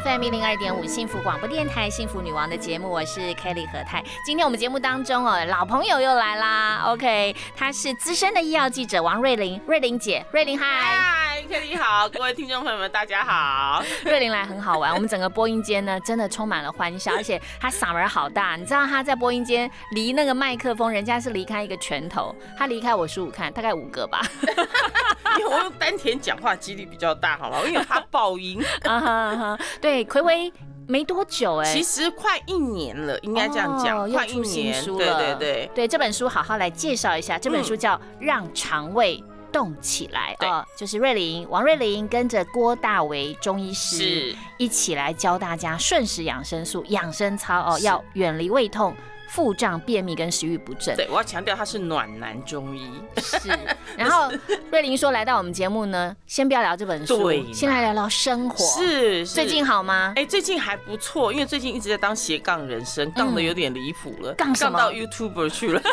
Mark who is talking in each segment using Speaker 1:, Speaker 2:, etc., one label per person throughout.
Speaker 1: FM 一零二点五幸福广播电台幸福女王的节目，我是 Kelly 何泰。今天我们节目当中哦，老朋友又来啦。OK，她是资深的医药记者王瑞玲，瑞玲姐，瑞玲嗨，
Speaker 2: 好，各位听众朋友们大家好。
Speaker 1: 瑞玲来很好玩，我们整个播音间呢真的充满了欢笑，而且她嗓门好大，你知道她在播音间离那个麦克风，人家是离开一个拳头，她离开我数数看，大概五个吧。
Speaker 2: 因为我用丹田讲话几率比较大，好吗？因为他爆音。啊哈
Speaker 1: 哈，对，暌违没多久哎，
Speaker 2: 其实快一年了，应该这样讲，快一年。对对对
Speaker 1: 对，这本书好好来介绍一下，这本书叫《让肠胃动起来》哦，就是瑞玲王瑞玲跟着郭大为中医师一起来教大家顺时养生素养生操哦，要远离胃痛。腹胀、便秘跟食欲不振。
Speaker 2: 对，我要强调他是暖男中医。
Speaker 1: 是。然后瑞玲说来到我们节目呢，先不要聊这本书，先来聊聊生活。
Speaker 2: 是。
Speaker 1: 最近好吗？
Speaker 2: 哎，最近还不错，因为最近一直在当斜杠人生，杠的有点离谱了，
Speaker 1: 杠
Speaker 2: 到 YouTuber 去了。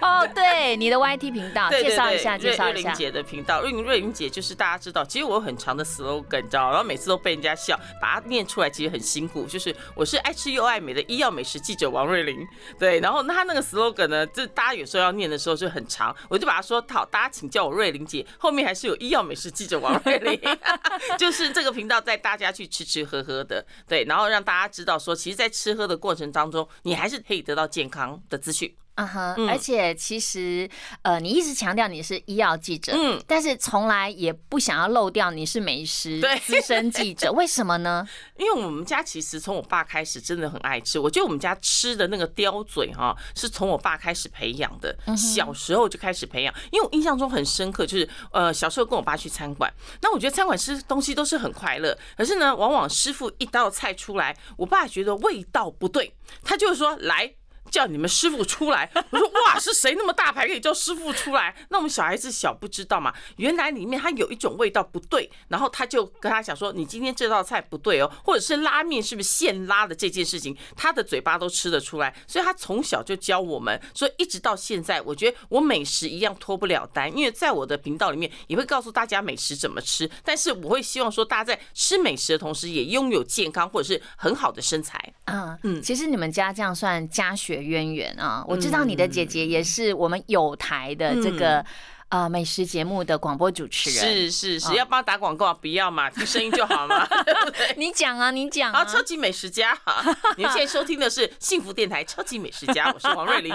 Speaker 1: 哦，对，你的 YT 频道，介绍一下，介绍
Speaker 2: 一下。瑞玲姐的频道，瑞玲瑞玲姐就是大家知道，其实我有很长的 slogan，你知道，然后每次都被人家笑，把它念出来其实很辛苦，就是我是爱吃又爱美的医药美食记者王。瑞玲，对，然后他那个 slogan 呢，就大家有时候要念的时候就很长，我就把它说好，大家请叫我瑞玲姐，后面还是有医药美食记者王瑞玲，就是这个频道带大家去吃吃喝喝的，对，然后让大家知道说，其实，在吃喝的过程当中，你还是可以得到健康的资讯。
Speaker 1: 嗯哼，而且其实，呃，你一直强调你是医药记者，嗯，但是从来也不想要漏掉你是美食资深记者，为什么呢？
Speaker 2: 因为我们家其实从我爸开始真的很爱吃，我觉得我们家吃的那个刁嘴哈，是从我爸开始培养的，小时候就开始培养。因为我印象中很深刻，就是呃小时候跟我爸去餐馆，那我觉得餐馆吃东西都是很快乐，可是呢，往往师傅一道菜出来，我爸觉得味道不对，他就说来。叫你们师傅出来，我说哇，是谁那么大牌可以叫师傅出来？那我们小孩子小不知道嘛，原来里面它有一种味道不对，然后他就跟他讲说，你今天这道菜不对哦，或者是拉面是不是现拉的这件事情，他的嘴巴都吃得出来，所以他从小就教我们，所以一直到现在，我觉得我美食一样脱不了单，因为在我的频道里面也会告诉大家美食怎么吃，但是我会希望说大家在吃美食的同时，也拥有健康或者是很好的身材。
Speaker 1: 嗯嗯，其实你们家这样算家学。渊源啊，我知道你的姐姐也是我们有台的这个。啊，美食节目的广播主持人
Speaker 2: 是是是，要帮打广告不要嘛，听 声音就好嘛。
Speaker 1: 你讲啊，你讲啊，
Speaker 2: 超级美食家哈，您 现在收听的是幸福电台超级美食家，我是黄瑞玲。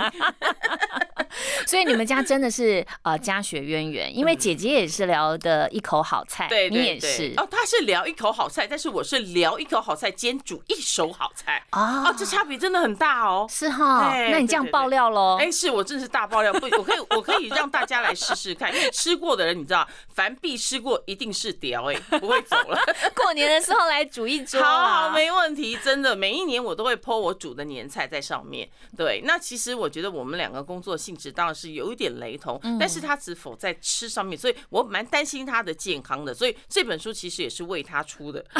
Speaker 1: 所以你们家真的是呃家学渊源，因为姐姐也是聊的一口好菜，
Speaker 2: 对，
Speaker 1: 你也是。
Speaker 2: 哦，她是聊一口好菜，但是我是聊一口好菜兼煮一手好菜。啊，这差别真的很大哦，
Speaker 1: 是哈，那你这样爆料喽？
Speaker 2: 哎，是我真是大爆料，不，我可以我可以让大家来试试。试看，因为吃过的人，你知道，凡必吃过，一定是屌哎，不会走了。
Speaker 1: 过年的时候来煮一桌，
Speaker 2: 好，好没问题，真的，每一年我都会泼我煮的年菜在上面。对，那其实我觉得我们两个工作性质当然是有一点雷同，但是他只否在吃上面，所以我蛮担心他的健康的，所以这本书其实也是为他出的。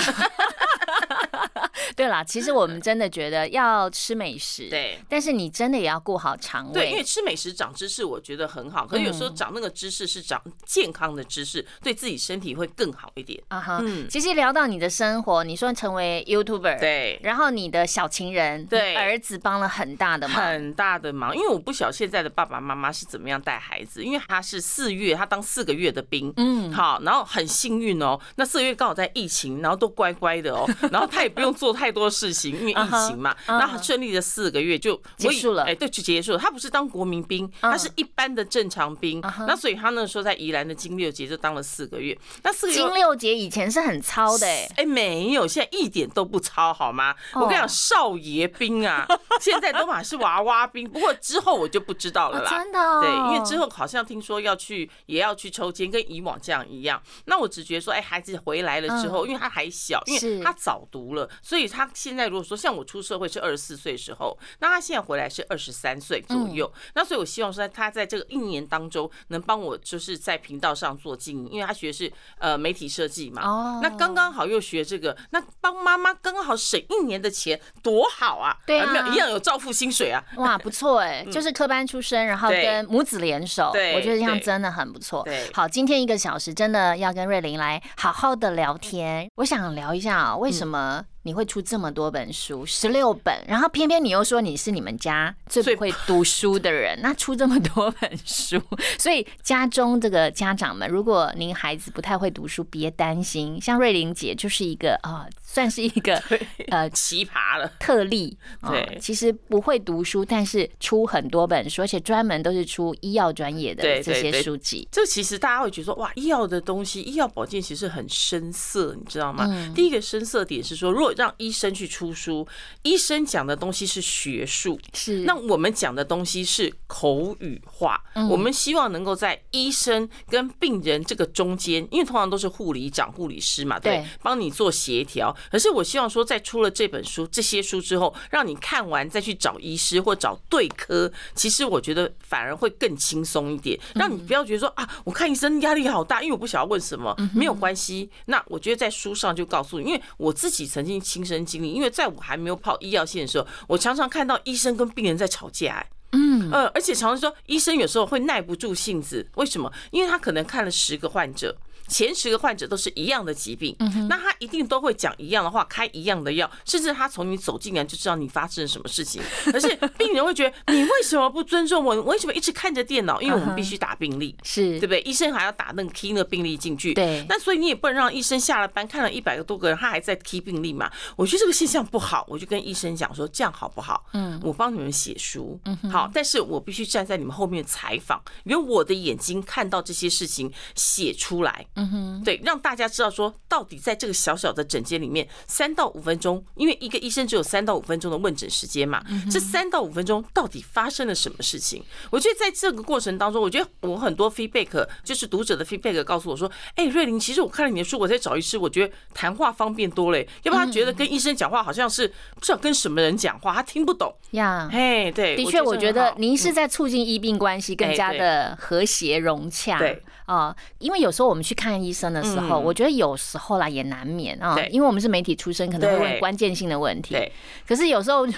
Speaker 1: 对啦，其实我们真的觉得要吃美食，
Speaker 2: 对，
Speaker 1: 但是你真的也要顾好肠胃。
Speaker 2: 对，因为吃美食长知识，我觉得很好。可是有时候长那个知识是长健康的知识，对自己身体会更好一点。啊哈，
Speaker 1: 嗯。其实聊到你的生活，你说成为 YouTuber，
Speaker 2: 对，
Speaker 1: 然后你的小情人，
Speaker 2: 对，
Speaker 1: 儿子帮了很大的忙，
Speaker 2: 很大的忙。因为我不晓现在的爸爸妈妈是怎么样带孩子，因为他是四月，他当四个月的兵，嗯，好，然后很幸运哦，那四个月刚好在疫情，然后都乖乖的哦，然后他也不用做太多事情。因为疫情嘛，那很顺利的四个月就
Speaker 1: 结束了。
Speaker 2: 哎，对，就结束了。他不是当国民兵，他是一般的正常兵。那所以他那时候在宜兰的金六节就当了四个月。那四个月
Speaker 1: 金六节以前是很糙的，哎，
Speaker 2: 哎，没有，现在一点都不糙，好吗？我跟你讲，少爷兵啊，现在都满是娃娃兵。不过之后我就不知道了啦。
Speaker 1: 真的，
Speaker 2: 对，因为之后好像听说要去，也要去抽签，跟以往这样一样。那我只觉得说，哎，孩子回来了之后，因为他还小，因为他早读了，所以。以他现在如果说像我出社会是二十四岁时候，那他现在回来是二十三岁左右。那所以我希望说他在这个一年当中能帮我就是在频道上做经营，因为他学的是呃媒体设计嘛。哦。那刚刚好又学这个，那帮妈妈刚刚好省一年的钱，多好啊！
Speaker 1: 对啊，
Speaker 2: 没有一样有照付薪水啊。
Speaker 1: 哇，不错哎，就是科班出身，然后跟母子联手，我觉得这样真的很不错。
Speaker 2: 对。
Speaker 1: 好，今天一个小时真的要跟瑞玲来好好的聊天，我想聊一下啊，为什么？你会出这么多本书，十六本，然后偏偏你又说你是你们家最不会读书的人，那出这么多本书，所以家中这个家长们，如果您孩子不太会读书，别担心，像瑞玲姐就是一个啊。算是一个
Speaker 2: 呃奇葩了
Speaker 1: 特例，对，其实不会读书，但是出很多本书，而且专门都是出医药专业的这些书籍。
Speaker 2: 这其实大家会觉得说，哇，医药的东西，医药保健其实很深色，你知道吗？第一个深色点是说，如果让医生去出书，医生讲的东西是学术，
Speaker 1: 是
Speaker 2: 那我们讲的东西是口语化。我们希望能够在医生跟病人这个中间，因为通常都是护理长、护理师嘛，对，帮你做协调。可是我希望说，在出了这本书、这些书之后，让你看完再去找医师或找对科，其实我觉得反而会更轻松一点，让你不要觉得说啊，我看医生压力好大，因为我不晓得问什么，没有关系。那我觉得在书上就告诉你，因为我自己曾经亲身经历，因为在我还没有跑医药线的时候，我常常看到医生跟病人在吵架，嗯呃，而且常常说医生有时候会耐不住性子，为什么？因为他可能看了十个患者。前十个患者都是一样的疾病，那他一定都会讲一样的话，开一样的药，甚至他从你走进来就知道你发生了什么事情。可是病人会觉得你为什么不尊重我？为什么一直看着电脑？因为我们必须打病历，
Speaker 1: 是
Speaker 2: 对不对？医生还要打那个 key 那个病历进去。
Speaker 1: 对，
Speaker 2: 那所以你也不能让医生下了班看了一百个多个人，他还在 key 病历嘛？我觉得这个现象不好，我就跟医生讲说，这样好不好？嗯，我帮你们写书，好，但是我必须站在你们后面采访，用我的眼睛看到这些事情写出来。嗯哼，对，让。大家知道说，到底在这个小小的诊间里面，三到五分钟，因为一个医生只有三到五分钟的问诊时间嘛，这三到五分钟到底发生了什么事情？我觉得在这个过程当中，我觉得我很多 feedback 就是读者的 feedback 告诉我说，哎，瑞玲，其实我看了你的书，我在找医师，我觉得谈话方便多嘞，要不然他觉得跟医生讲话好像是不知道跟什么人讲话，他听不懂
Speaker 1: 呀。
Speaker 2: 哎，对，
Speaker 1: 的确，我觉得您是在促进医病关系更加的和谐融洽。
Speaker 2: 对
Speaker 1: 啊，因为有时候我们去看医生的时候。我觉得有时候啦也难免啊，因为我们是媒体出身，可能会问关键性的问题。
Speaker 2: 对，
Speaker 1: 可是有时候，你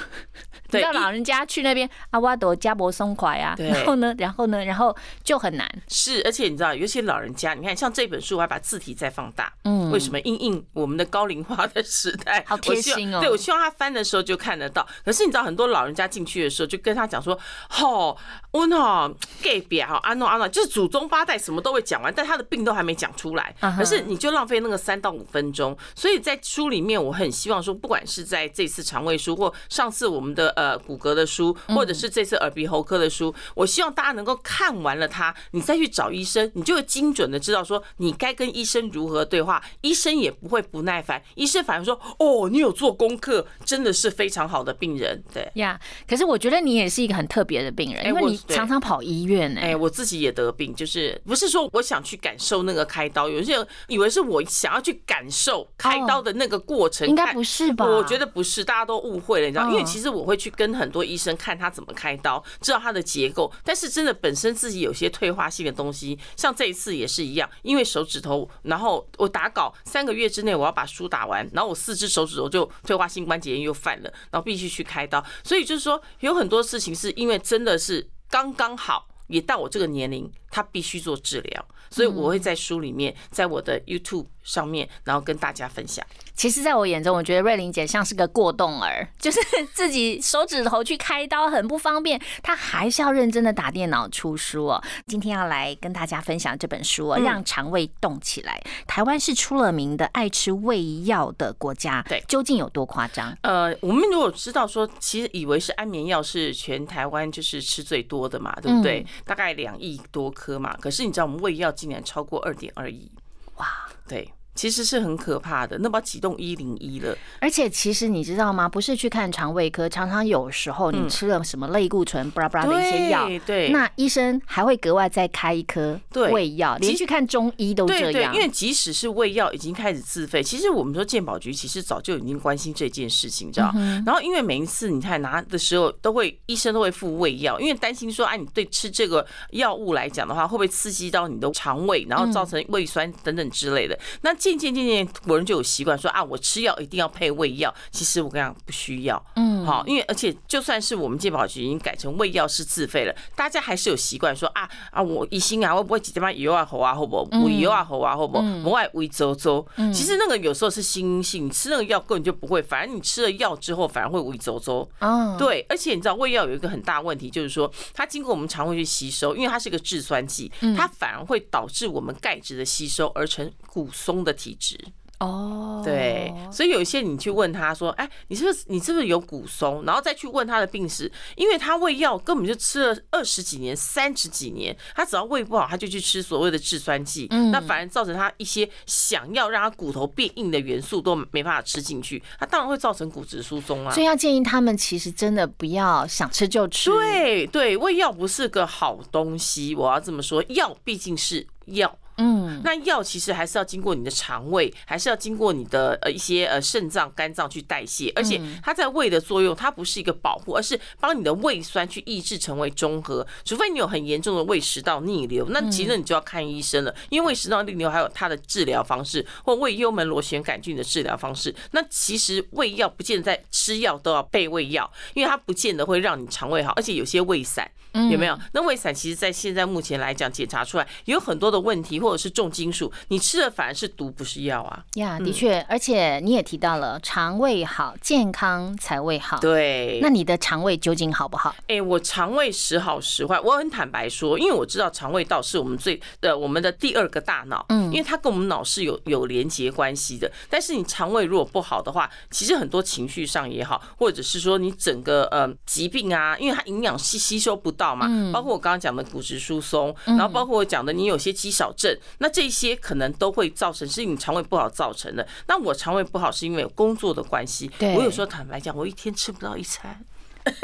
Speaker 1: 知道老人家去那边阿瓦朵加博松快啊，然后呢，然后呢，然后就很难。
Speaker 2: 是，而且你知道，尤其老人家，你看像这本书，我还把字体再放大。嗯，为什么？因应我们的高龄化的时代，
Speaker 1: 好贴心哦。
Speaker 2: 对，我希望他翻的时候就看得到。可是你知道，很多老人家进去的时候，就跟他讲说：“吼，我哈 gay 表，哈，安诺安诺，就是祖宗八代什么都会讲完，但他的病都还没讲出来。可是你就浪费那个三到五分钟，所以在书里面，我很希望说，不管是在这次肠胃书，或上次我们的呃骨骼的书，或者是这次耳鼻喉科的书，我希望大家能够看完了它，你再去找医生，你就会精准的知道说你该跟医生如何对话，医生也不会不耐烦，医生反而说哦，你有做功课，真的是非常好的病人，对
Speaker 1: 呀。可是我觉得你也是一个很特别的病人，因为你常常跑医院哎，
Speaker 2: 我自己也得病，就是不是说我想去感受那个开刀，有些人以为是我。想要去感受开刀的那个过程，
Speaker 1: 应该不是吧？
Speaker 2: 我觉得不是，大家都误会了，你知道？因为其实我会去跟很多医生看他怎么开刀，知道他的结构。但是真的本身自己有些退化性的东西，像这一次也是一样，因为手指头，然后我打稿三个月之内我要把书打完，然后我四只手指头就退化性关节炎又犯了，然后必须去开刀。所以就是说，有很多事情是因为真的是刚刚好，也到我这个年龄，他必须做治疗。所以我会在书里面，在我的 YouTube 上面，然后跟大家分享。
Speaker 1: 其实，在我眼中，我觉得瑞玲姐像是个过动儿，就是自己手指头去开刀很不方便，她还是要认真的打电脑出书哦。今天要来跟大家分享这本书哦，让肠胃动起来。台湾是出了名的爱吃胃药的国家，
Speaker 2: 对，
Speaker 1: 究竟有多夸张？
Speaker 2: 呃，我们如果知道说，其实以为是安眠药是全台湾就是吃最多的嘛，对不对？大概两亿多颗嘛。可是你知道我们胃药竟然超过二点二亿，哇，对。其实是很可怕的，那把启动一零一了。
Speaker 1: 而且其实你知道吗？不是去看肠胃科，常常有时候你吃了什么类固醇、巴拉巴拉的一些药，
Speaker 2: 对，
Speaker 1: 那医生还会格外再开一颗胃药，连去看中医都这样。
Speaker 2: 因为即使是胃药已经开始自费，其实我们说健保局其实早就已经关心这件事情，你知道？然后因为每一次你看拿的时候，都会医生都会付胃药，因为担心说，哎，你对吃这个药物来讲的话，会不会刺激到你的肠胃，然后造成胃酸等等之类的？那渐渐渐渐，国人就有习惯说啊，我吃药一定要配胃药。其实我跟你讲，不需要，嗯，好，因为而且就算是我们健保局已经改成胃药是自费了，大家还是有习惯说啊啊，我一心啊，会不会几点半油啊喉啊，会不会胃油啊喉啊，会不会门外胃周周？其实那个有时候是心性，你吃那个药根本就不会，反而你吃了药之后反而会胃周周。哦，对，而且你知道胃药有一个很大问题，就是说它经过我们肠胃去吸收，因为它是个制酸剂，它反而会导致我们钙质的吸收而成骨松的体质。哦，对，所以有一些你去问他说，哎，你是不是你是不是有骨松？然后再去问他的病史，因为他胃药根本就吃了二十几年、三十几年，他只要胃不好，他就去吃所谓的制酸剂，那反而造成他一些想要让他骨头变硬的元素都没办法吃进去，他当然会造成骨质疏松啊。
Speaker 1: 所以要建议他们其实真的不要想吃就吃。
Speaker 2: 对对，胃药不是个好东西，我要这么说，药毕竟是药。嗯，那药其实还是要经过你的肠胃，还是要经过你的呃一些呃肾脏、肝脏去代谢，而且它在胃的作用，它不是一个保护，而是帮你的胃酸去抑制成为中和。除非你有很严重的胃食道逆流，那其实你就要看医生了，因为胃食道逆流还有它的治疗方式，或胃幽门螺旋杆菌的治疗方式。那其实胃药不见得在吃药都要备胃药，因为它不见得会让你肠胃好，而且有些胃散有没有？那胃散其实在现在目前来讲检查出来有很多的问题。或者是重金属，你吃的反而是毒，不是药啊。
Speaker 1: 呀，的确，而且你也提到了肠胃好，健康才胃好。
Speaker 2: 对，
Speaker 1: 那你的肠胃究竟好不好？
Speaker 2: 哎，我肠胃时好时坏，我很坦白说，因为我知道肠胃道是我们最呃我们的第二个大脑，嗯，因为它跟我们脑是有有连接关系的。但是你肠胃如果不好的话，其实很多情绪上也好，或者是说你整个呃疾病啊，因为它营养吸吸收不到嘛，包括我刚刚讲的骨质疏松，然后包括我讲的你有些肌少症。那这些可能都会造成是你肠胃不好造成的。那我肠胃不好是因为工作的关系。我有时候坦白讲，我一天吃不到一餐。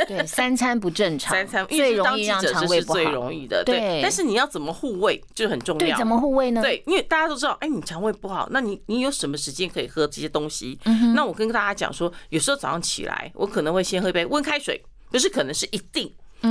Speaker 1: 对，三餐不正常，
Speaker 2: 三餐
Speaker 1: 最容易让肠胃不好。
Speaker 2: 最容易的，对。但是你要怎么护胃就很重要。
Speaker 1: 对，怎么护胃呢？
Speaker 2: 对，因为大家都知道，哎，你肠胃不好，那你你有什么时间可以喝这些东西？那我跟大家讲说，有时候早上起来，我可能会先喝一杯温开水，不是可能是一定。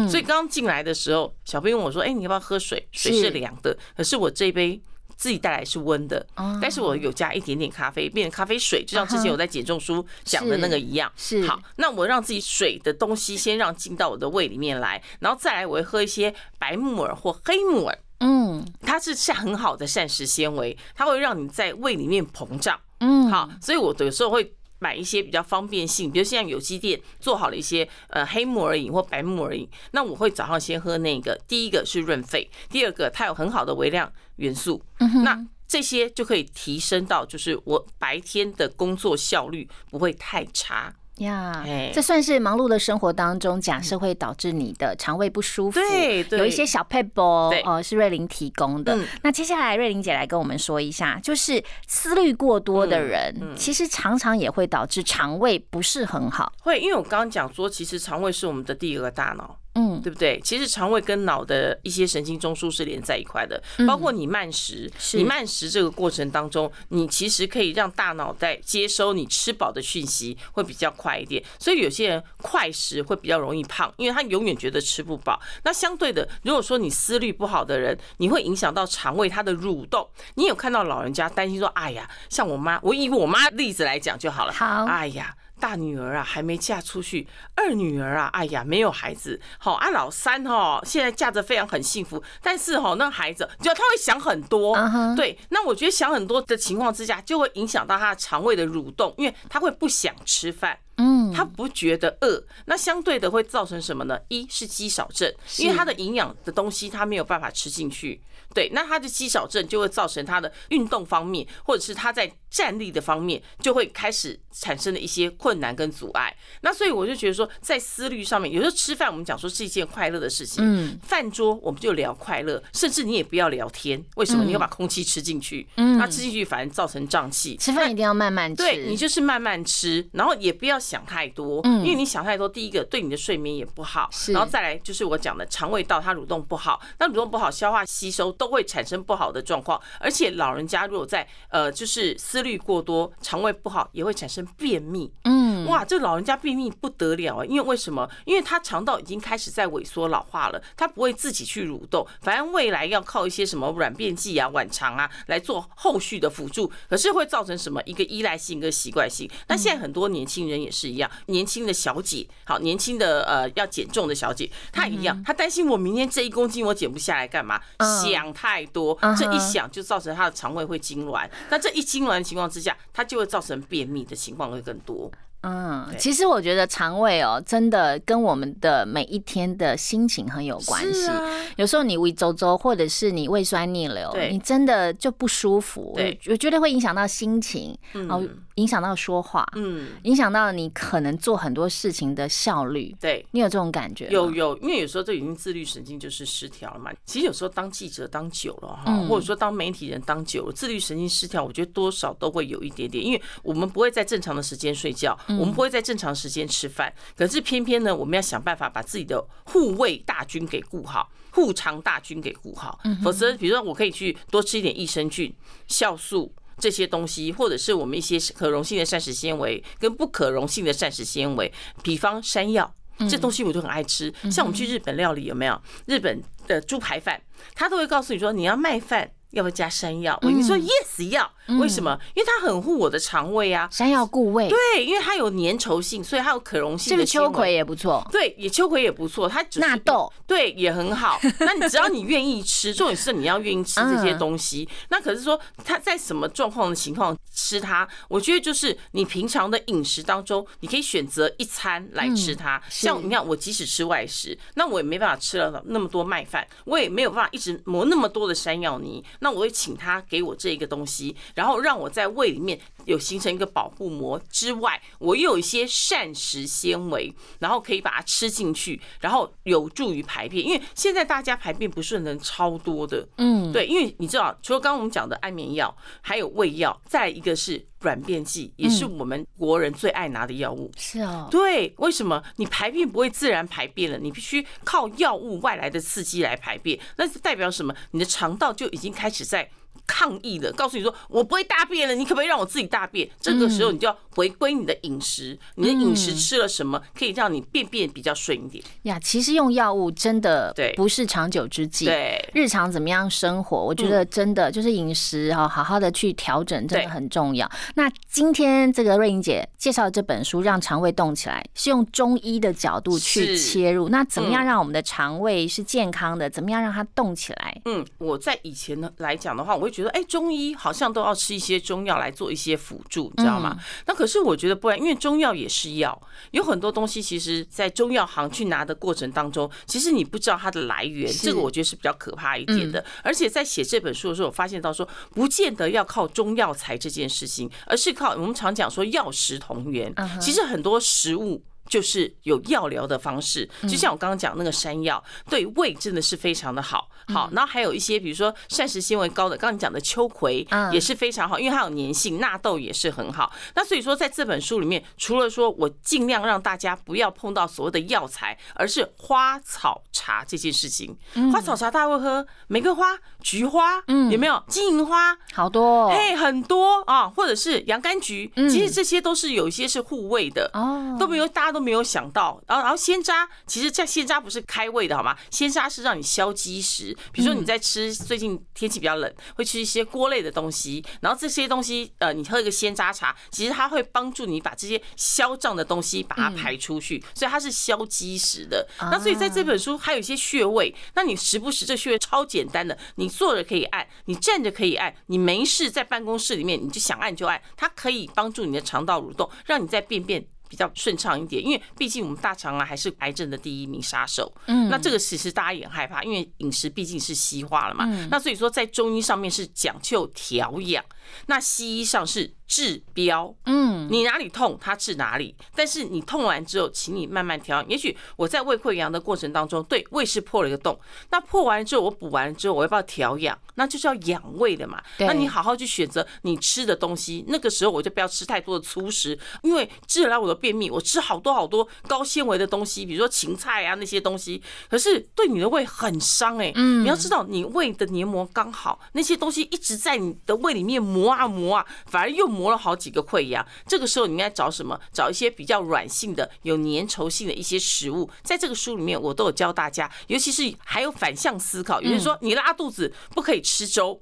Speaker 2: 所以刚刚进来的时候，小兵问我说：“哎，你要不要喝水？水是凉的，可是我这一杯自己带来是温的。但是我有加一点点咖啡，变成咖啡水，就像之前我在减重书讲的那个一样。
Speaker 1: 是
Speaker 2: 好，那我让自己水的东西先让进到我的胃里面来，然后再来我会喝一些白木耳或黑木耳。嗯，它是是很好的膳食纤维，它会让你在胃里面膨胀。嗯，好，所以我有时候会。买一些比较方便性，比如现在有机店做好了一些呃黑木耳饮或白木耳饮，那我会早上先喝那个，第一个是润肺，第二个它有很好的微量元素，那这些就可以提升到就是我白天的工作效率不会太差。
Speaker 1: 呀，这算是忙碌的生活当中，假设会导致你的肠胃不舒服，
Speaker 2: 对，
Speaker 1: 有一些小配波，哦，是瑞玲提供的。那接下来瑞玲姐来跟我们说一下，就是思虑过多的人，其实常常也会导致肠胃不是很好。
Speaker 2: 会，因为我刚刚讲说，其实肠胃是我们的第二个大脑。嗯，对不对？其实肠胃跟脑的一些神经中枢是连在一块的，包括你慢食，你慢食这个过程当中，你其实可以让大脑在接收你吃饱的讯息会比较快一点。所以有些人快食会比较容易胖，因为他永远觉得吃不饱。那相对的，如果说你思虑不好的人，你会影响到肠胃它的蠕动。你有看到老人家担心说：“哎呀，像我妈，我以我妈例子来讲就好了。”
Speaker 1: 好，
Speaker 2: 哎呀。大女儿啊，还没嫁出去；二女儿啊，哎呀，没有孩子。好，啊，老三哦，现在嫁着非常很幸福。但是哈，那孩子就他会想很多，对。那我觉得想很多的情况之下，就会影响到他的肠胃的蠕动，因为他会不想吃饭。嗯，他不觉得饿，那相对的会造成什么呢？一是肌少症，因为他的营养的东西他没有办法吃进去。对，那他的肌少症就会造成他的运动方面，或者是他在站立的方面就会开始产生了一些困难跟阻碍。那所以我就觉得说，在思虑上面，有时候吃饭我们讲说是一件快乐的事情，
Speaker 1: 嗯
Speaker 2: 饭桌我们就聊快乐，甚至你也不要聊天，为什么？
Speaker 1: 嗯
Speaker 2: 你要把空气吃进去，
Speaker 1: 嗯
Speaker 2: 那吃进去反而造成胀气。
Speaker 1: 吃饭一定要慢慢吃，
Speaker 2: 对你就是慢慢吃，然后也不要想太多，
Speaker 1: 嗯
Speaker 2: 因为你想太多，第一个对你的睡眠也不好，
Speaker 1: 是
Speaker 2: 然后再来就是我讲的肠胃道它蠕动不好，那蠕动不好，消化吸收都会产生不好的状况，而且老人家如果在呃就是思虑过多，肠胃不好也会产生便秘，
Speaker 1: 嗯
Speaker 2: 哇，这老人家便秘不得了啊！因为为什么？因为他肠道已经开始在萎缩老化了，他不会自己去蠕动，反正未来要靠一些什么软便剂啊、晚肠啊来做后续的辅助，可是会造成什么一个依赖性跟习惯性。那现在很多年轻人也是一样，年轻的小姐，好，年轻的呃要减重的小姐，她一样，她担心我明天这一公斤我减不下来干嘛？
Speaker 1: 嗯。
Speaker 2: 想太多
Speaker 1: 嗯，
Speaker 2: 这一想就造成她的肠胃会痉挛，那这一痉挛的情况之下，她就会造成便秘的情况会更多。
Speaker 1: 嗯，其实我觉得肠胃哦，真的跟我们的每一天的心情很有关系。有时候你胃周周，或者是你胃酸逆流，
Speaker 2: 对。
Speaker 1: 你真的就不舒服，
Speaker 2: 对。
Speaker 1: 我觉得会影响到心情，哦，影响到说话，
Speaker 2: 嗯，
Speaker 1: 影响到你可能做很多事情的效率。
Speaker 2: 对。
Speaker 1: 你有这种感觉吗？
Speaker 2: 有有，因为有时候这已经自律神经就是失调了嘛。其实有时候当记者当久了哈，
Speaker 1: 嗯
Speaker 2: 或者说当媒体人当久了，自律神经失调，我觉得多少都会有一点点。因为我们不会在正常的时间睡觉，
Speaker 1: 嗯
Speaker 2: 我们不会在正常时间吃饭，可是偏偏呢，我们要想办法把自己的护卫大军给顾好。护肠大军给顾好，
Speaker 1: 嗯
Speaker 2: 否则比如说我可以去多吃一点益生菌、酵素这些东西，或者是我们一些可溶性的膳食纤维跟不可溶性的膳食纤维，比方山药。这东西我就很爱吃，像我们去日本料理有没有？日本的猪排饭，他都会告诉你说你要卖饭要不要加山药？我跟你说 yes 要，为什么？因为它很护我的肠胃啊。
Speaker 1: 山药固胃，
Speaker 2: 对，因为它有粘稠性，所以它有可溶性
Speaker 1: 这个。秋葵也不错。
Speaker 2: 对，也秋葵也不错，它只
Speaker 1: 纳豆
Speaker 2: 对也很好。那你只要你愿意吃，重点是你要愿意吃这
Speaker 1: 嗯
Speaker 2: 些东西。那可是说它在什么状况的情况吃它，我觉得就是你平常的饮食当中，你可以选择一餐来吃它。
Speaker 1: 嗯
Speaker 2: 像你看，我即使吃外食，那我也没办法吃了那么多麦饭，我也没有办法一直磨那么多的山药泥。那我会请他给我这一个东西，然后让我在胃里面有形成一个保护膜之外，我又有一些膳食纤维，然后可以把它吃进去，然后有助于排便。因为现在大家排便不顺的人超多的，
Speaker 1: 嗯，
Speaker 2: 对，因为你知道，除了刚刚我们讲的安眠药，还有胃药，再一个是软便剂，也是我们国人最爱拿的药物。
Speaker 1: 是哦。
Speaker 2: 对，为什么你排便不会自然排便了？你必须靠药物外来的刺激来排便，那是代表什么？你的肠道就已经开始在。抗议的，告诉你说我不会大便了，你可不可以让我自己大便？这个时候你就要回归你的饮食，你的饮食吃了什么可以让你便便比较顺一点？
Speaker 1: 呀，其实用药物真的
Speaker 2: 对
Speaker 1: 不是长久之计。
Speaker 2: 对，
Speaker 1: 日常怎么样生活，我觉得真的就是饮食哈，好好的去调整，真的很重要。那今天这个瑞英姐介绍的这本书《让肠胃动起来》，是用中医的角度去切入。那怎么样
Speaker 2: 嗯
Speaker 1: 让我们的肠胃是健康的？怎么样让它动起来？
Speaker 2: 嗯，我在以前呢来讲的话，我会觉得，哎，中医好像都要吃一些中药来做一些辅助，你知道吗？那可是我觉得不然，因为中药也是药，有很多东西其实在中药行去拿的过程当中，其实你不知道它的来源，这个我觉得是比较可怕一点的。而且在写这本书的时候，我发现到说，不见得要靠中药材这件事情，而是靠我们常讲说药食同源。其实很多食物。就是有药疗的方式，就像我刚刚讲那个山药，对胃真的是非常的好。好，然后还有一些，比如说膳食纤维高的，刚刚你讲的秋葵
Speaker 1: 嗯
Speaker 2: 也是非常好，因为它有粘性，纳豆也是很好。那所以说，在这本书里面，除了说我尽量让大家不要碰到所谓的药材，而是花草茶这件事情。花草茶大家会喝玫瑰花、菊花，嗯有没有金银花？
Speaker 1: 好多哦
Speaker 2: 嘿，很多啊，或者是洋甘菊，其实这些都是有一些是护胃的。
Speaker 1: 哦，
Speaker 2: 都没有，大家都没有想到。然后，然后鲜渣，其实在鲜渣不是开胃的好吗？鲜渣是让你消积食。比如说你在吃，最近天气比较冷，会吃一些锅类的东西，然后这些东西，呃，你喝一个鲜渣茶，其实它会帮助你把这些消胀的东西把它排出去，所以它是消积食的。那所以在这本书还有一些穴位，那你时不时这穴位超简单的，你坐着可以按，你站着可以按，你没事在办公室里面你就想按就按，它可以帮助你的肠道蠕动，让你在便便。比较顺畅一点，因为毕竟我们大肠癌还是癌症的第一名杀手。嗯，那这个其实大家也很害怕，因为饮食毕竟是西化了嘛。那所以说在中医上面是讲究调养，那西医上是治标。
Speaker 1: 嗯，
Speaker 2: 你哪里痛，它治哪里。但是你痛完之后，请你慢慢调养。也许我在胃溃疡的过程当中，对胃是破了一个洞，那破完之后，我补完之后，我要不要调养？那就是要养胃的嘛。那你好好去选择你吃的东西。那个时候我就不要吃太多的粗食，因为治疗我的便秘，我吃好多好多高纤维的东西，比如说芹菜啊那些东西，可是对你的胃很伤哎。
Speaker 1: 嗯
Speaker 2: 你要知道，你胃的黏膜刚好，那些东西一直在你的胃里面磨啊磨啊，反而又磨了好几个溃疡。这个时候你应该找什么？找一些比较软性的、有粘稠性的一些食物。在这个书里面，我都有教大家，尤其是还有反向思考，有人说你拉肚子不可以吃粥，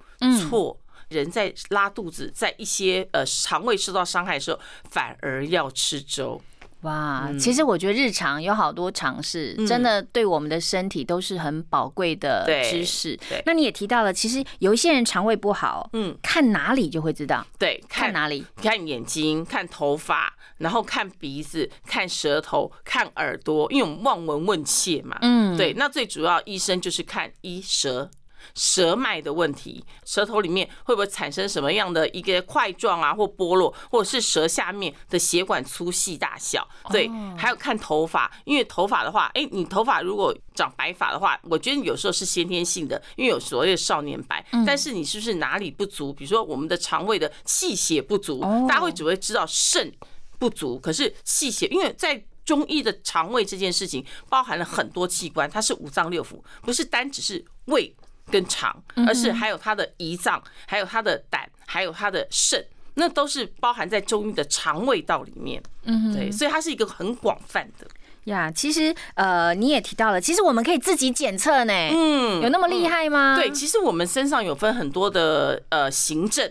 Speaker 2: 错。人在拉肚子，在一些呃肠胃受到伤害的时候，反而要吃粥。
Speaker 1: 哇，其实我觉得日常有好多尝试，真的对我们的身体都是很宝贵的知识
Speaker 2: 对。
Speaker 1: 那你也提到了，其实有一些人肠胃不好，
Speaker 2: 嗯，
Speaker 1: 看哪里就会知道，
Speaker 2: 对，
Speaker 1: 看哪里。
Speaker 2: 看眼睛、看头发，然后看鼻子、看舌头、看耳朵，因为我们望闻问切嘛。
Speaker 1: 嗯，
Speaker 2: 对，那最主要医生就是看医舌。舌脉的问题，舌头里面会不会产生什么样的一个块状啊，或剥落，或者是舌下面的血管粗细大小？对，还有看头发，因为头发的话，哎，你头发如果长白发的话，我觉得有时候是先天性的，因为有所谓的少年白，但是你是不是哪里不足？比如说我们的肠胃的气血不足，大家会只会知道肾不足，可是气血，因为在中医的肠胃这件事情包含了很多器官，它是五脏六腑，不是单只是胃跟肠，而是还有它的胰脏，还有它的胆，还有它的肾，那都是包含在中医的肠胃道里面。嗯，对，所以它是一个很广泛的。
Speaker 1: 呀，其实呃，你也提到了，其实我们可以自己检测呢，
Speaker 2: 嗯
Speaker 1: 有那么厉害吗？
Speaker 2: 对，其实我们身上有分很多的呃行政。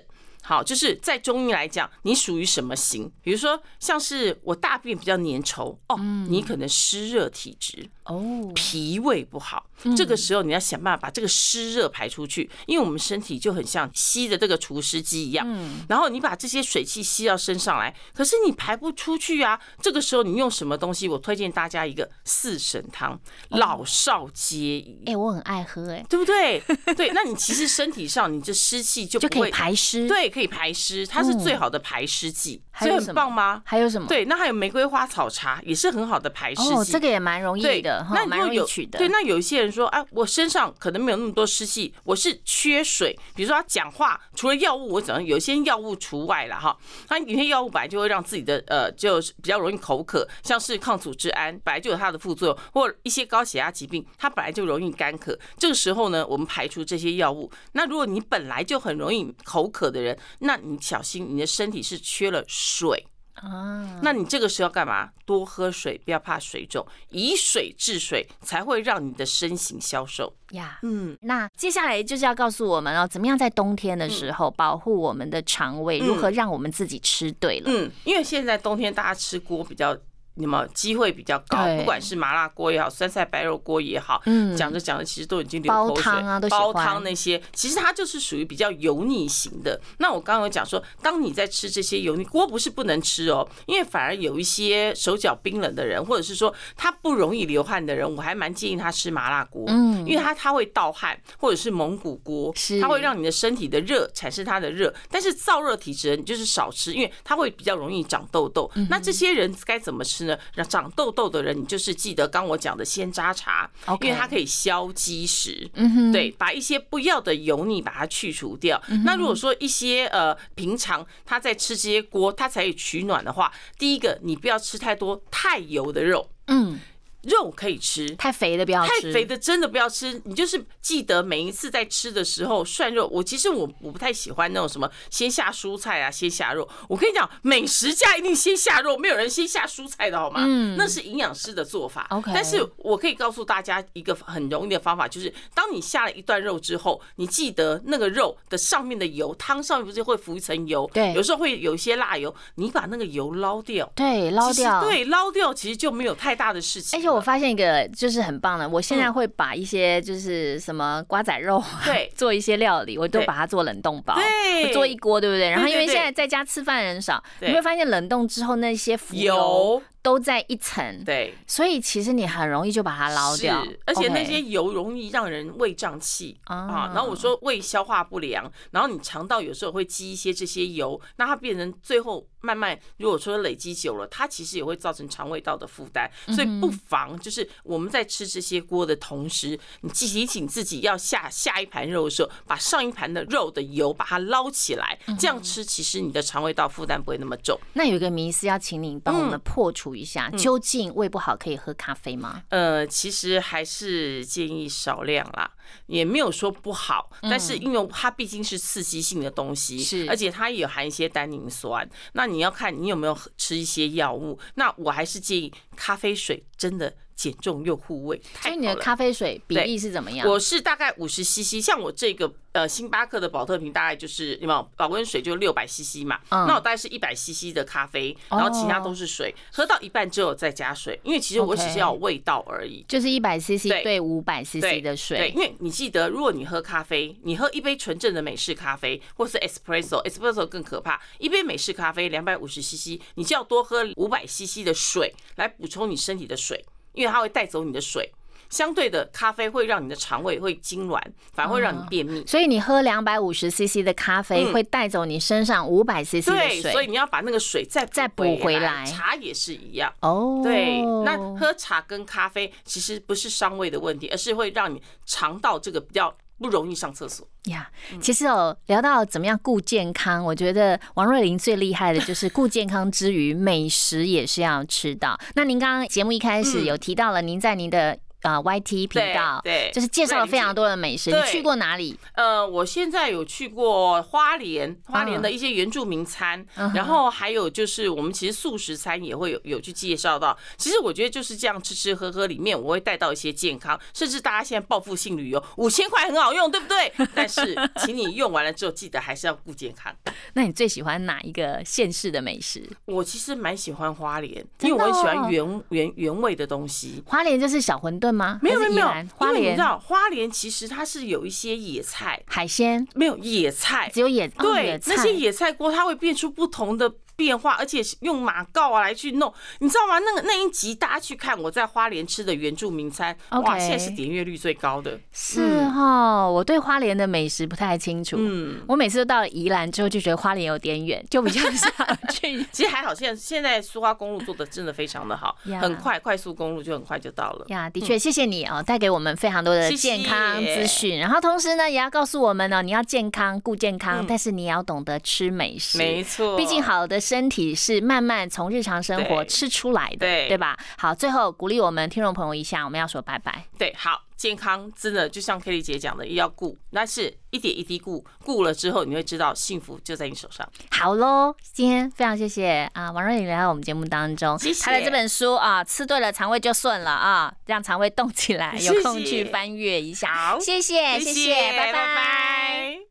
Speaker 2: 好，就是在中医来讲，你属于什么型？比如说，像是我大便比较粘稠哦，你可能湿热体质。
Speaker 1: 哦，
Speaker 2: 脾胃不好，这个时候你要想办法把这个湿热排出去，因为我们身体就很像吸的这个除湿机一样，然后你把这些水气吸到身上来，可是你排不出去啊。这个时候你用什么东西？我推荐大家一个四神汤，老少皆宜。
Speaker 1: 哎，我很爱喝，哎，
Speaker 2: 对不对？对，那你其实身体上你这湿气就
Speaker 1: 就可以
Speaker 2: 不会
Speaker 1: 排湿。，
Speaker 2: 对，可以排湿，它是最好的排湿剂，所以很棒吗？
Speaker 1: 还有什么？，
Speaker 2: 对，那还有玫瑰花草茶也是很好的排湿剂。
Speaker 1: 哦，这个也蛮容易的，哈
Speaker 2: 那
Speaker 1: 蛮
Speaker 2: 如果有
Speaker 1: 容易取的。
Speaker 2: 对，那有一些人说，啊，我身上可能没有那么多湿气，我是缺水。比如说他讲话，除了药物，我讲有些药物除外了哈。他有些药物本来就会让自己的呃，就是比较容易口渴，像是抗组织胺，本来就有它的副作用，或一些高血压疾病，它本来就容易干渴。这个时候呢，我们排除这些药物。那如果你本来就很容易口渴的人，那你小心你的身体是缺了水。
Speaker 1: 啊，
Speaker 2: 那你这个时候要干嘛？多喝水，不要怕水肿，以水治水，才会让你的身形消瘦。
Speaker 1: 呀，
Speaker 2: 嗯，
Speaker 1: 那接下来就是要告诉我们哦，怎么样在冬天的时候保护我们的肠胃，如何让我们自己吃对了。
Speaker 2: 嗯，因为现在冬天大家吃锅比较。那么机会比较高，不管是麻辣锅也好，酸菜白肉锅也好，
Speaker 1: 嗯
Speaker 2: 讲着讲着其实都已经流口水。
Speaker 1: 汤啊都
Speaker 2: 煲汤那些，其实它就是属于比较油腻型的。那我刚刚有讲说，当你在吃这些油腻锅，不是不能吃哦，因为反而有一些手脚冰冷的人，或者是说他不容易流汗的人，我还蛮建议他吃麻辣锅，
Speaker 1: 嗯
Speaker 2: 因为他他会盗汗，或者是蒙古锅
Speaker 1: 是，
Speaker 2: 它会让你的身体的热产生它的热，但是燥热体质的人你就是少吃，因为它会比较容易长痘痘。
Speaker 1: 嗯
Speaker 2: 那这些人该怎么吃呢？让长痘痘的人，你就是记得刚我讲的鲜渣茶因为它可以消积食。
Speaker 1: 嗯哼，
Speaker 2: 对，把一些不要的油腻把它去除掉。
Speaker 1: 嗯
Speaker 2: 那如果说一些呃平常他在吃这些锅，他才以取暖的话，第一个你不要吃太多太油的肉，
Speaker 1: 嗯，
Speaker 2: 肉可以吃，
Speaker 1: 太肥的不要吃太，
Speaker 2: 肥的真的不要吃，你就是记得每一次在吃的时候涮肉。我其实我我不太喜欢那种什么先下蔬菜啊，先下肉。我跟你讲，美食家一定先下肉，没有人先下蔬菜的好吗？
Speaker 1: 嗯
Speaker 2: 那是营养师的做法。
Speaker 1: OK
Speaker 2: 但是我可以告诉大家一个很容易的方法，就是当你下了一段肉之后，你记得那个肉的上面的油，汤上面不是会浮一层油？
Speaker 1: 对
Speaker 2: 有时候会有一些辣油，你把那个油捞掉。
Speaker 1: 对，捞掉，
Speaker 2: 对，捞掉其实就没有太大的事情了。
Speaker 1: 而且我发现一个就是很棒的，我现在会把一些就是什么瓜仔肉，
Speaker 2: 对。
Speaker 1: 做一些料理，我都把它做冷冻包，
Speaker 2: 对。
Speaker 1: 做一锅，对不对？然后因为现在在家吃饭的人少，你会发现冷冻之后那些浮
Speaker 2: 油
Speaker 1: 都在一层，
Speaker 2: 对，
Speaker 1: 所以其实你很容易就把它捞掉。
Speaker 2: 是，而且那些油容易让人胃胀气。
Speaker 1: 啊。
Speaker 2: 啊。然后我说胃消化不良，然后你肠道有时候会积一些这些油，那它变成最后慢慢，如果说累积久了，它其实也会造成肠胃道的负担。所以不妨就是我们在吃这些锅的同时，你提醒自己要下下一盘肉的时候，把上一盘的肉的油把它捞起来，这样吃其实你的肠胃道负担不会那么重。
Speaker 1: 那有一个迷思要请你帮我们
Speaker 2: 嗯。
Speaker 1: 破除一下，究竟胃不好可以喝咖啡吗？
Speaker 2: 呃，其实还是建议少量啦，也没有说不好，但是因为它毕竟是刺激性的东西，
Speaker 1: 是
Speaker 2: 而且它也有含一些单宁酸，那你要看你有没有吃一些药物。那我还是建议咖啡水真的减重又护胃，
Speaker 1: 所。以你的咖啡水比例是怎么样？
Speaker 2: 我是大概五十 CC，像我这个呃星巴克的保特瓶大概就是有没有保温水就六百 CC 嘛，
Speaker 1: 嗯。
Speaker 2: 那我大概是一百 CC 的咖啡，然后其他都是水，喝到一半之后再加水，因为其实我只是要有味道而已。
Speaker 1: 就是一百 CC
Speaker 2: 对。
Speaker 1: 对五百 CC 的
Speaker 2: 对，
Speaker 1: 水，
Speaker 2: 因为你记得，如果你喝咖啡，你喝一杯纯正的美式咖啡，或是 espresso，espresso 更可怕，一杯美式咖啡两百五十 CC，你就要多喝五百 CC 的水来补充你身体的水，因为它会带走你的水。相对的，咖啡会让你的肠胃会痉挛，反而会让你便秘。
Speaker 1: 所以你喝两百五十 CC 的咖啡
Speaker 2: 嗯
Speaker 1: 会带走你身上五百 CC 的
Speaker 2: 对，所以。你要把那个水再
Speaker 1: 再补回来
Speaker 2: 茶也是一样。
Speaker 1: 哦，
Speaker 2: 对，那喝茶跟咖啡其实不是伤胃的问题，而是会让你肠道这个比较不容易上厕所。
Speaker 1: 呀，
Speaker 2: 嗯
Speaker 1: 其实哦，聊到怎么样顾健康，我觉得王瑞玲最厉害的就是顾健康之余，美食也是要吃到。那您刚刚节目一开始
Speaker 2: 嗯
Speaker 1: 有提到了，您在您的呃 YT 频道，
Speaker 2: 对对
Speaker 1: 就是介绍了非常多的美食。你去过哪里？
Speaker 2: 呃，我现在有去过花莲，花莲的一些原住民餐，
Speaker 1: 嗯
Speaker 2: 然后还有就是我们其实素食餐也会有有去介绍到。其实我觉得就是这样吃吃喝喝里面，我会带到一些健康，甚至大家现在报复性旅游，五千块很好用，对不对？但是 请你用完了之后，记得还是要顾健康。
Speaker 1: 那你最喜欢哪一个县市的美食？
Speaker 2: 我其实蛮喜欢花莲，因为我很喜
Speaker 1: 哦
Speaker 2: 欢原原原味的东西。
Speaker 1: 花莲就是小馄饨吗？
Speaker 2: 没有没有没有。
Speaker 1: 花莲
Speaker 2: 因为你知道花莲其实它是有一些野菜，
Speaker 1: 海鲜？
Speaker 2: 没有野菜，
Speaker 1: 只有野哦
Speaker 2: 对那些野菜锅它会变出不同的变化，而且是用马告啊来去弄，你知道吗？那个那一集大家去看我在花莲吃的原住民餐，哇现在是点阅率最高的。
Speaker 1: 是哈，我对花莲的美食不太清楚。
Speaker 2: 嗯，
Speaker 1: 我每次都到了宜兰之后，就觉得花莲有点远，就比较想去。
Speaker 2: 其实还好，现在现在苏花公路做的真的非常的好
Speaker 1: 呀，
Speaker 2: 很快，快速公路就很快就到了。
Speaker 1: 呀，的确，谢谢你哦，带给我们非常多的健康资讯。然后同时呢，也要告诉我们哦，你要健康顾健康，
Speaker 2: 嗯
Speaker 1: 但是你也要懂得吃美食。
Speaker 2: 没错，
Speaker 1: 毕竟好的身体是慢慢从日常生活吃出来的，
Speaker 2: 对
Speaker 1: 对吧？好，最后鼓励我们听众朋友一下，我们要说拜拜。
Speaker 2: 对，好，健康真的就像 Kelly 姐讲的，要顾，那是一点一滴顾，顾了之后，你会知道幸福就在你手上。
Speaker 1: 好喽，今天非常谢谢啊王瑞玲来到我们节目当中，
Speaker 2: 谢谢
Speaker 1: 她的这本书啊，吃对了肠胃就顺了啊，让肠胃动起来，有空去翻阅一下。
Speaker 2: 好
Speaker 1: 谢谢，谢谢，拜
Speaker 2: 拜拜